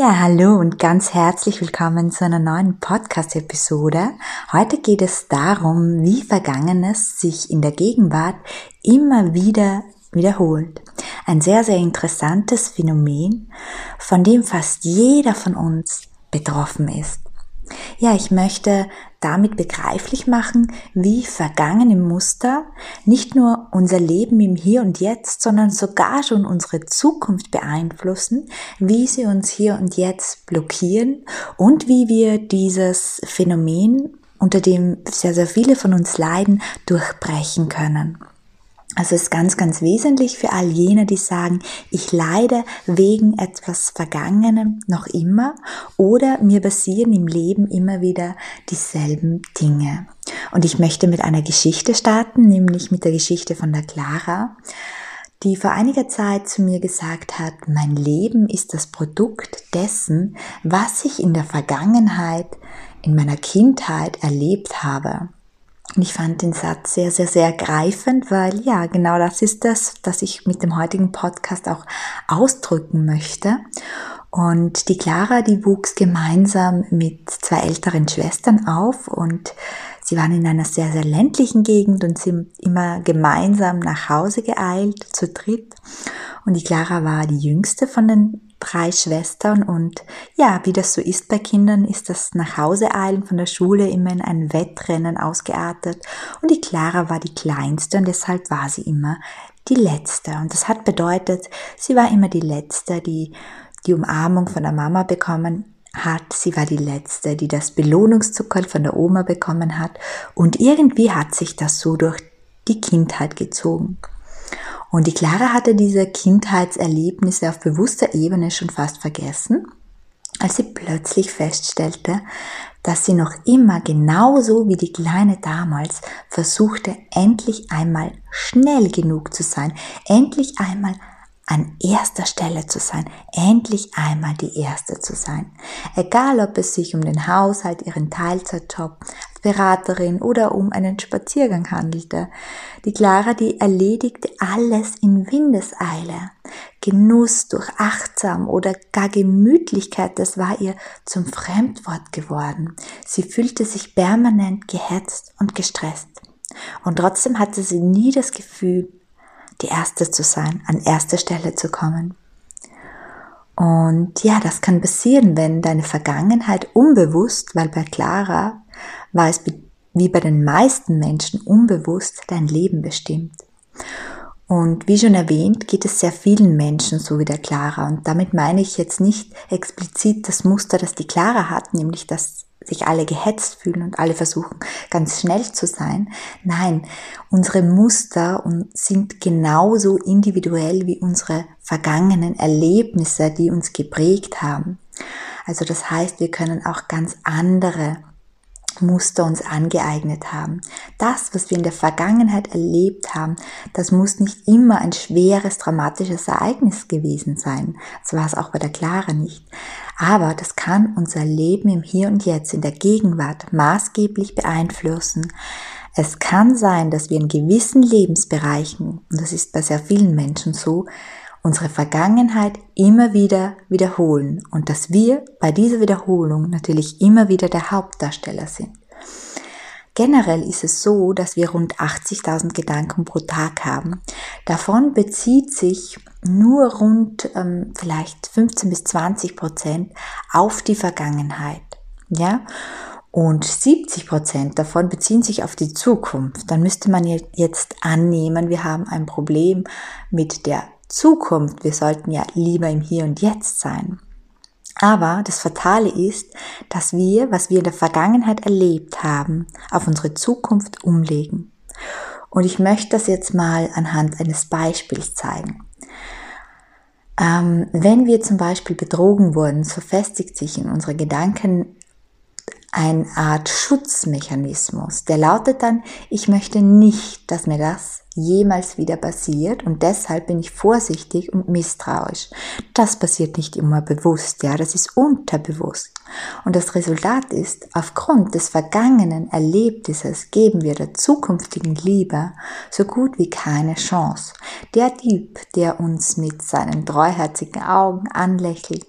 Ja, hallo und ganz herzlich willkommen zu einer neuen Podcast-Episode. Heute geht es darum, wie Vergangenes sich in der Gegenwart immer wieder wiederholt. Ein sehr, sehr interessantes Phänomen, von dem fast jeder von uns betroffen ist. Ja, ich möchte damit begreiflich machen, wie vergangene Muster nicht nur unser Leben im Hier und Jetzt, sondern sogar schon unsere Zukunft beeinflussen, wie sie uns hier und jetzt blockieren und wie wir dieses Phänomen, unter dem sehr, sehr viele von uns leiden, durchbrechen können. Also ist ganz, ganz wesentlich für all jene, die sagen, ich leide wegen etwas Vergangenem noch immer oder mir passieren im Leben immer wieder dieselben Dinge. Und ich möchte mit einer Geschichte starten, nämlich mit der Geschichte von der Clara, die vor einiger Zeit zu mir gesagt hat, mein Leben ist das Produkt dessen, was ich in der Vergangenheit, in meiner Kindheit erlebt habe. Und ich fand den Satz sehr, sehr, sehr greifend, weil ja, genau das ist das, was ich mit dem heutigen Podcast auch ausdrücken möchte. Und die Clara, die wuchs gemeinsam mit zwei älteren Schwestern auf und sie waren in einer sehr, sehr ländlichen Gegend und sind immer gemeinsam nach Hause geeilt, zu dritt. Und die Clara war die jüngste von den drei Schwestern und ja, wie das so ist bei Kindern, ist das Nachhauseeilen von der Schule immer in ein Wettrennen ausgeartet und die Clara war die kleinste und deshalb war sie immer die letzte und das hat bedeutet, sie war immer die letzte, die die Umarmung von der Mama bekommen hat. Sie war die letzte, die das Belohnungszucker von der Oma bekommen hat und irgendwie hat sich das so durch die Kindheit gezogen. Und die Clara hatte diese Kindheitserlebnisse auf bewusster Ebene schon fast vergessen, als sie plötzlich feststellte, dass sie noch immer genauso wie die Kleine damals versuchte, endlich einmal schnell genug zu sein, endlich einmal an erster Stelle zu sein, endlich einmal die Erste zu sein. Egal, ob es sich um den Haushalt, ihren Teilzeitjob, Beraterin oder um einen Spaziergang handelte. Die Clara, die erledigte alles in Windeseile. Genuss durch achtsam oder gar Gemütlichkeit, das war ihr zum Fremdwort geworden. Sie fühlte sich permanent gehetzt und gestresst. Und trotzdem hatte sie nie das Gefühl, die Erste zu sein, an erster Stelle zu kommen. Und ja, das kann passieren, wenn deine Vergangenheit unbewusst, weil bei Clara war es wie bei den meisten Menschen unbewusst dein Leben bestimmt. Und wie schon erwähnt, geht es sehr vielen Menschen so wie der Clara. Und damit meine ich jetzt nicht explizit das Muster, das die Clara hat, nämlich dass sich alle gehetzt fühlen und alle versuchen, ganz schnell zu sein. Nein, unsere Muster sind genauso individuell wie unsere vergangenen Erlebnisse, die uns geprägt haben. Also das heißt, wir können auch ganz andere Muster uns angeeignet haben. Das, was wir in der Vergangenheit erlebt haben, das muss nicht immer ein schweres, dramatisches Ereignis gewesen sein. So war es auch bei der Clara nicht. Aber das kann unser Leben im Hier und Jetzt, in der Gegenwart maßgeblich beeinflussen. Es kann sein, dass wir in gewissen Lebensbereichen, und das ist bei sehr vielen Menschen so, unsere Vergangenheit immer wieder wiederholen und dass wir bei dieser Wiederholung natürlich immer wieder der Hauptdarsteller sind. Generell ist es so, dass wir rund 80.000 Gedanken pro Tag haben. Davon bezieht sich nur rund ähm, vielleicht 15 bis 20 Prozent auf die Vergangenheit. Ja? Und 70 Prozent davon beziehen sich auf die Zukunft. Dann müsste man jetzt annehmen, wir haben ein Problem mit der Zukunft. Wir sollten ja lieber im Hier und Jetzt sein. Aber das Fatale ist, dass wir, was wir in der Vergangenheit erlebt haben, auf unsere Zukunft umlegen. Und ich möchte das jetzt mal anhand eines Beispiels zeigen. Ähm, wenn wir zum Beispiel betrogen wurden, so festigt sich in unseren Gedanken eine Art Schutzmechanismus. Der lautet dann, ich möchte nicht, dass mir das jemals wieder passiert und deshalb bin ich vorsichtig und misstrauisch. Das passiert nicht immer bewusst, ja, das ist unterbewusst. Und das Resultat ist, aufgrund des vergangenen Erlebnisses geben wir der zukünftigen Liebe so gut wie keine Chance. Der Dieb, der uns mit seinen treuherzigen Augen anlächelt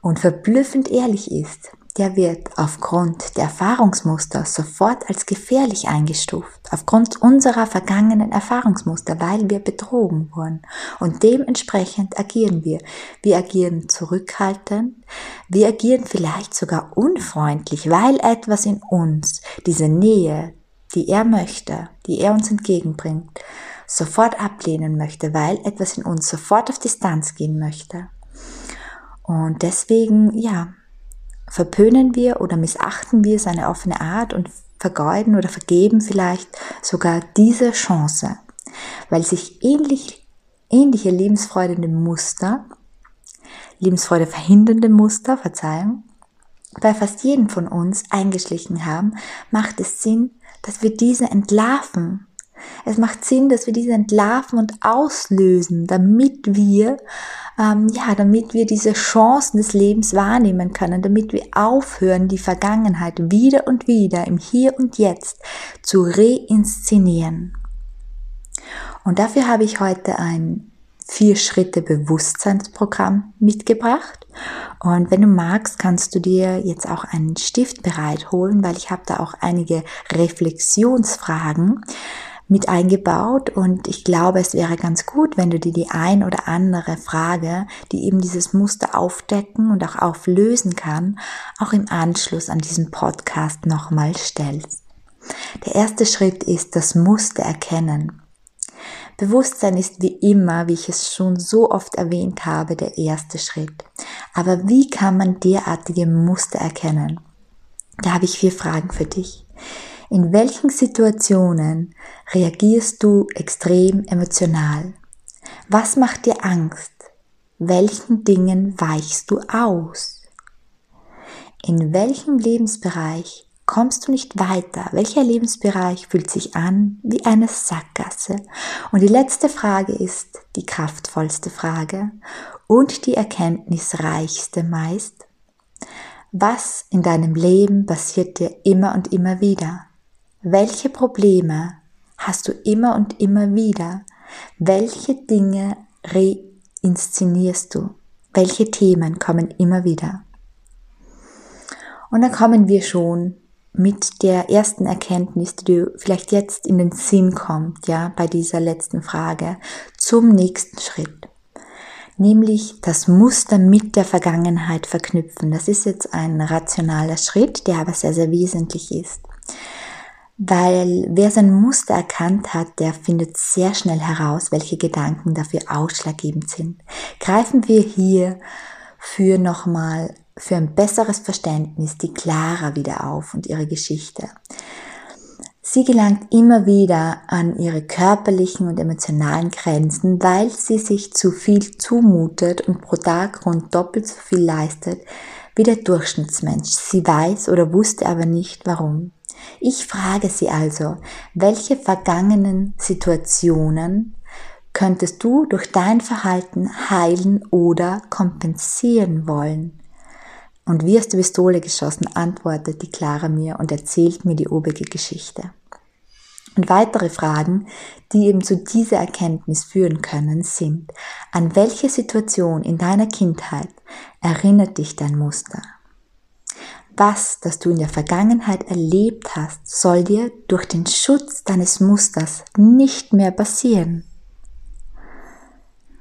und verblüffend ehrlich ist, der wird aufgrund der Erfahrungsmuster sofort als gefährlich eingestuft, aufgrund unserer vergangenen Erfahrungsmuster, weil wir betrogen wurden. Und dementsprechend agieren wir. Wir agieren zurückhaltend, wir agieren vielleicht sogar unfreundlich, weil etwas in uns, diese Nähe, die er möchte, die er uns entgegenbringt, sofort ablehnen möchte, weil etwas in uns sofort auf Distanz gehen möchte. Und deswegen, ja, verpönen wir oder missachten wir seine offene Art und vergeuden oder vergeben vielleicht sogar diese Chance, weil sich ähnlich, ähnliche lebensfreudende Muster, Lebensfreude verhindernde Muster, Verzeihung, bei fast jedem von uns eingeschlichen haben, macht es Sinn, dass wir diese entlarven. Es macht Sinn, dass wir diese entlarven und auslösen, damit wir ähm, ja, damit wir diese Chancen des Lebens wahrnehmen können, damit wir aufhören, die Vergangenheit wieder und wieder im Hier und Jetzt zu reinszenieren. Und dafür habe ich heute ein vier Schritte Bewusstseinsprogramm mitgebracht. Und wenn du magst, kannst du dir jetzt auch einen Stift bereitholen, weil ich habe da auch einige Reflexionsfragen, mit eingebaut und ich glaube, es wäre ganz gut, wenn du dir die ein oder andere Frage, die eben dieses Muster aufdecken und auch auflösen kann, auch im Anschluss an diesen Podcast nochmal stellst. Der erste Schritt ist das Muster erkennen. Bewusstsein ist wie immer, wie ich es schon so oft erwähnt habe, der erste Schritt. Aber wie kann man derartige Muster erkennen? Da habe ich vier Fragen für dich. In welchen Situationen reagierst du extrem emotional? Was macht dir Angst? Welchen Dingen weichst du aus? In welchem Lebensbereich kommst du nicht weiter? Welcher Lebensbereich fühlt sich an wie eine Sackgasse? Und die letzte Frage ist die kraftvollste Frage und die erkenntnisreichste meist. Was in deinem Leben passiert dir immer und immer wieder? Welche Probleme hast du immer und immer wieder? Welche Dinge reinszenierst du? Welche Themen kommen immer wieder? Und dann kommen wir schon mit der ersten Erkenntnis, die du vielleicht jetzt in den Sinn kommt, ja, bei dieser letzten Frage, zum nächsten Schritt. Nämlich das Muster mit der Vergangenheit verknüpfen. Das ist jetzt ein rationaler Schritt, der aber sehr, sehr wesentlich ist. Weil wer sein Muster erkannt hat, der findet sehr schnell heraus, welche Gedanken dafür ausschlaggebend sind. Greifen wir hier für nochmal, für ein besseres Verständnis die Clara wieder auf und ihre Geschichte. Sie gelangt immer wieder an ihre körperlichen und emotionalen Grenzen, weil sie sich zu viel zumutet und pro Tag rund doppelt so viel leistet wie der Durchschnittsmensch. Sie weiß oder wusste aber nicht warum. Ich frage Sie also, welche vergangenen Situationen könntest du durch dein Verhalten heilen oder kompensieren wollen? Und wie hast du Pistole geschossen, antwortet die Clara mir und erzählt mir die obige Geschichte. Und weitere Fragen, die eben zu dieser Erkenntnis führen können, sind, an welche Situation in deiner Kindheit erinnert dich dein Muster? Was, das du in der Vergangenheit erlebt hast, soll dir durch den Schutz deines Musters nicht mehr passieren.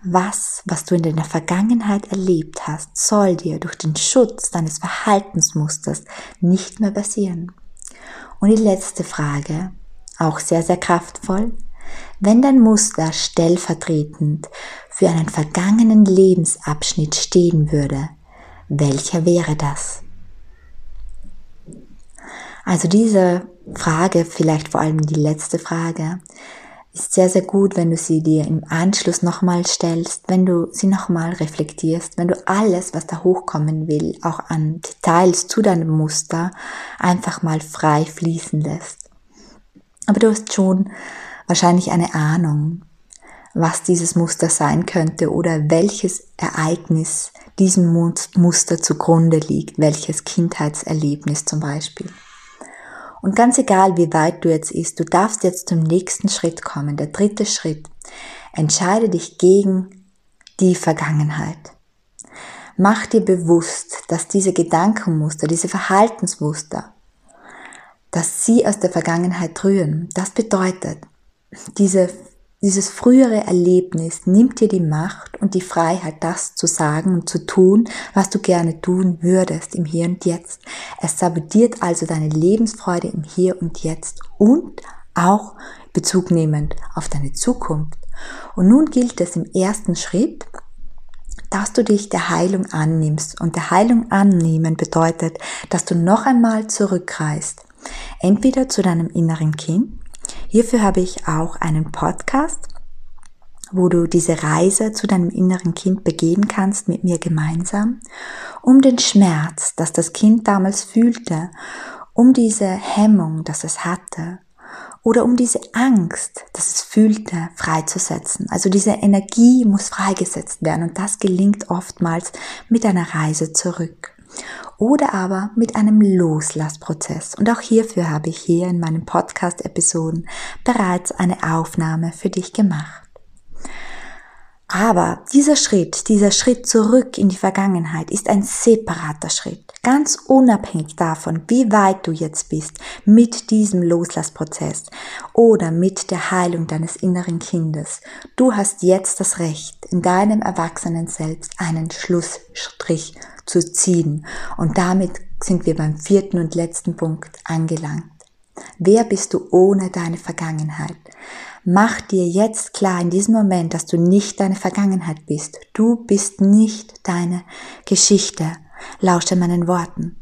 Was, was du in deiner Vergangenheit erlebt hast, soll dir durch den Schutz deines Verhaltensmusters nicht mehr passieren. Und die letzte Frage, auch sehr, sehr kraftvoll. Wenn dein Muster stellvertretend für einen vergangenen Lebensabschnitt stehen würde, welcher wäre das? Also diese Frage, vielleicht vor allem die letzte Frage, ist sehr, sehr gut, wenn du sie dir im Anschluss nochmal stellst, wenn du sie nochmal reflektierst, wenn du alles, was da hochkommen will, auch an Details zu deinem Muster, einfach mal frei fließen lässt. Aber du hast schon wahrscheinlich eine Ahnung, was dieses Muster sein könnte oder welches Ereignis diesem Muster zugrunde liegt, welches Kindheitserlebnis zum Beispiel. Und ganz egal, wie weit du jetzt ist, du darfst jetzt zum nächsten Schritt kommen, der dritte Schritt. Entscheide dich gegen die Vergangenheit. Mach dir bewusst, dass diese Gedankenmuster, diese Verhaltensmuster, dass sie aus der Vergangenheit rühren. Das bedeutet, diese dieses frühere Erlebnis nimmt dir die Macht und die Freiheit, das zu sagen und zu tun, was du gerne tun würdest im Hier und Jetzt. Es sabotiert also deine Lebensfreude im Hier und Jetzt und auch Bezug nehmend auf deine Zukunft. Und nun gilt es im ersten Schritt, dass du dich der Heilung annimmst. Und der Heilung annehmen bedeutet, dass du noch einmal zurückreist. Entweder zu deinem inneren Kind, Hierfür habe ich auch einen Podcast, wo du diese Reise zu deinem inneren Kind begehen kannst mit mir gemeinsam, um den Schmerz, das das Kind damals fühlte, um diese Hemmung, das es hatte, oder um diese Angst, das es fühlte, freizusetzen. Also diese Energie muss freigesetzt werden und das gelingt oftmals mit einer Reise zurück oder aber mit einem Loslassprozess. Und auch hierfür habe ich hier in meinen Podcast-Episoden bereits eine Aufnahme für dich gemacht. Aber dieser Schritt, dieser Schritt zurück in die Vergangenheit ist ein separater Schritt, ganz unabhängig davon, wie weit du jetzt bist mit diesem Loslassprozess oder mit der Heilung deines inneren Kindes. Du hast jetzt das Recht, in deinem Erwachsenen selbst einen Schlussstrich zu ziehen. Und damit sind wir beim vierten und letzten Punkt angelangt. Wer bist du ohne deine Vergangenheit? Mach dir jetzt klar in diesem Moment, dass du nicht deine Vergangenheit bist. Du bist nicht deine Geschichte. Lausche meinen Worten.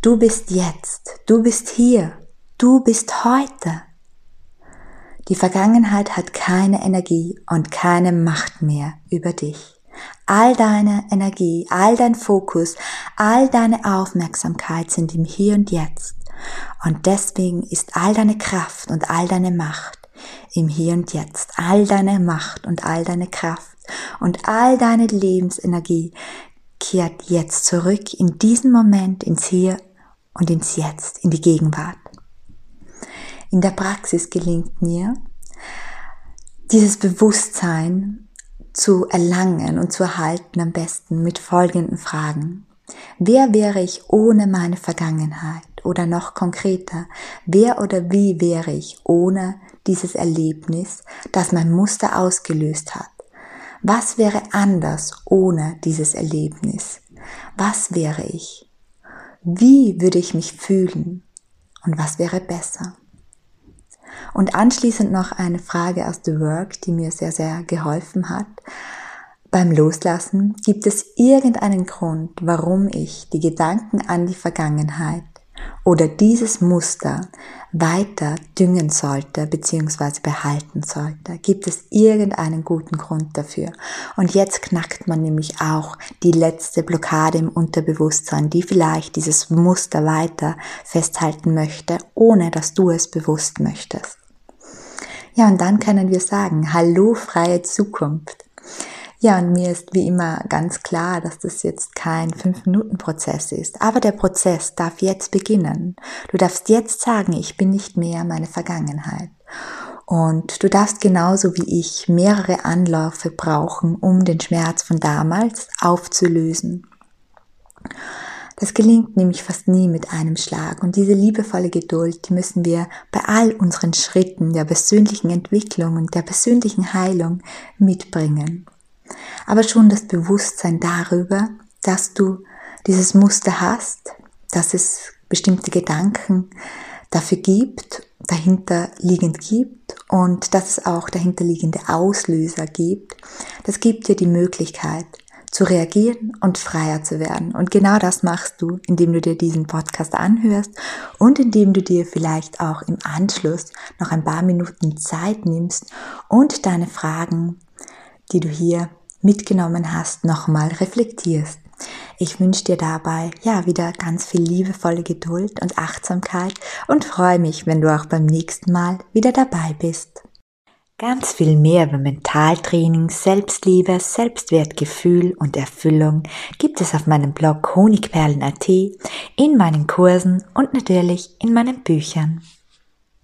Du bist jetzt. Du bist hier. Du bist heute. Die Vergangenheit hat keine Energie und keine Macht mehr über dich all deine Energie, all dein Fokus, all deine Aufmerksamkeit sind im Hier und Jetzt. Und deswegen ist all deine Kraft und all deine Macht im Hier und Jetzt. All deine Macht und all deine Kraft und all deine Lebensenergie kehrt jetzt zurück in diesen Moment, ins Hier und ins Jetzt, in die Gegenwart. In der Praxis gelingt mir dieses Bewusstsein zu erlangen und zu erhalten am besten mit folgenden Fragen. Wer wäre ich ohne meine Vergangenheit? Oder noch konkreter, wer oder wie wäre ich ohne dieses Erlebnis, das mein Muster ausgelöst hat? Was wäre anders ohne dieses Erlebnis? Was wäre ich? Wie würde ich mich fühlen? Und was wäre besser? Und anschließend noch eine Frage aus The Work, die mir sehr, sehr geholfen hat. Beim Loslassen gibt es irgendeinen Grund, warum ich die Gedanken an die Vergangenheit oder dieses Muster weiter düngen sollte bzw. behalten sollte. Gibt es irgendeinen guten Grund dafür? Und jetzt knackt man nämlich auch die letzte Blockade im Unterbewusstsein, die vielleicht dieses Muster weiter festhalten möchte, ohne dass du es bewusst möchtest. Ja, und dann können wir sagen, hallo freie Zukunft. Ja, und mir ist wie immer ganz klar, dass das jetzt kein Fünf-Minuten-Prozess ist. Aber der Prozess darf jetzt beginnen. Du darfst jetzt sagen, ich bin nicht mehr meine Vergangenheit. Und du darfst genauso wie ich mehrere Anläufe brauchen, um den Schmerz von damals aufzulösen. Das gelingt nämlich fast nie mit einem Schlag. Und diese liebevolle Geduld, die müssen wir bei all unseren Schritten der persönlichen Entwicklung und der persönlichen Heilung mitbringen aber schon das Bewusstsein darüber, dass du dieses Muster hast, dass es bestimmte Gedanken dafür gibt, dahinter liegend gibt und dass es auch dahinterliegende Auslöser gibt, das gibt dir die Möglichkeit zu reagieren und freier zu werden. Und genau das machst du, indem du dir diesen Podcast anhörst und indem du dir vielleicht auch im Anschluss noch ein paar Minuten Zeit nimmst und deine Fragen, die du hier mitgenommen hast, nochmal reflektierst. Ich wünsche dir dabei ja wieder ganz viel liebevolle Geduld und Achtsamkeit und freue mich, wenn du auch beim nächsten Mal wieder dabei bist. Ganz viel mehr über Mentaltraining, Selbstliebe, Selbstwertgefühl und Erfüllung gibt es auf meinem Blog honigperlen.at, in meinen Kursen und natürlich in meinen Büchern.